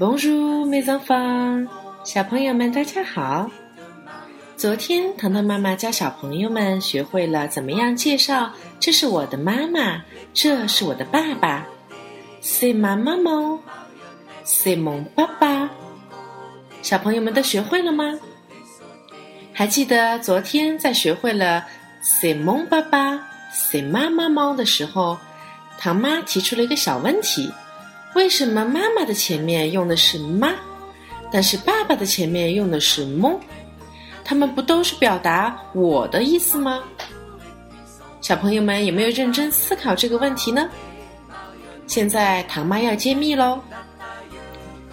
Bonjour, mes enfants，小朋友们大家好。昨天糖糖妈妈教小朋友们学会了怎么样介绍，这是我的妈妈，这是我的爸爸。C'est ma maman，C'est mon papa。小朋友们都学会了吗？还记得昨天在学会了 “C'est mon papa”，“C'est ma maman” 的时候，糖妈提出了一个小问题。为什么妈妈的前面用的是妈，但是爸爸的前面用的是蒙？他们不都是表达我的意思吗？小朋友们有没有认真思考这个问题呢？现在唐妈要揭秘喽！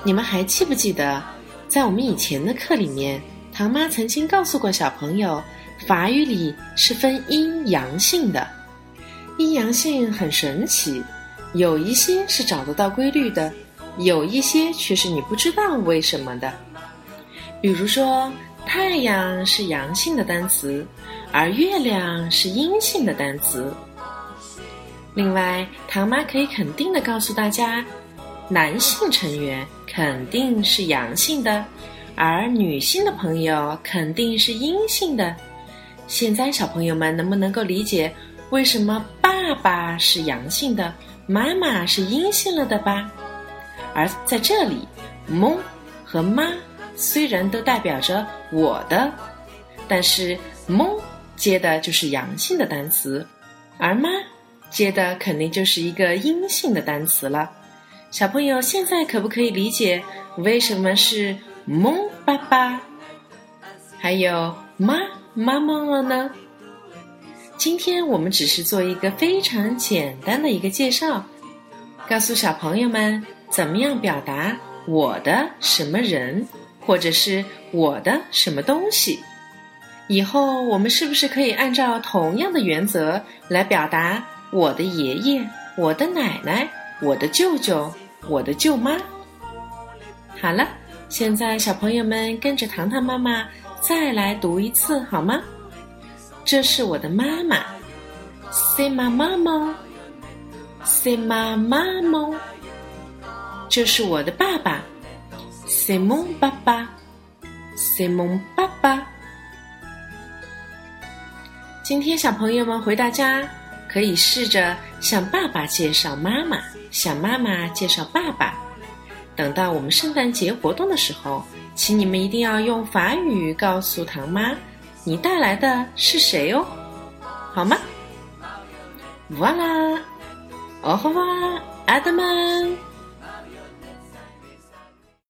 你们还记不记得，在我们以前的课里面，唐妈曾经告诉过小朋友，法语里是分阴阳性的，阴阳性很神奇。有一些是找得到规律的，有一些却是你不知道为什么的。比如说，太阳是阳性的单词，而月亮是阴性的单词。另外，唐妈可以肯定的告诉大家，男性成员肯定是阳性的，而女性的朋友肯定是阴性的。现在，小朋友们能不能够理解为什么爸爸是阳性的？妈妈是阴性了的吧？而在这里，蒙和妈虽然都代表着我的，但是蒙接的就是阳性的单词，而妈接的肯定就是一个阴性的单词了。小朋友现在可不可以理解为什么是蒙爸爸，还有妈妈妈了呢？今天我们只是做一个非常简单的一个介绍，告诉小朋友们怎么样表达我的什么人，或者是我的什么东西。以后我们是不是可以按照同样的原则来表达我的爷爷、我的奶奶、我的舅舅、我的舅妈？好了，现在小朋友们跟着糖糖妈妈再来读一次好吗？这是我的妈妈，C'est ma maman，C'est ma maman。这是我的爸爸，C'est mon papa，C'est mon 爸爸。今天小朋友们回到家，可以试着向爸爸介绍妈妈，向妈妈介绍爸爸。等到我们圣诞节活动的时候，请你们一定要用法语告诉唐妈。你带来的是谁哦？好吗？哇啦，哦吼哇，阿德曼。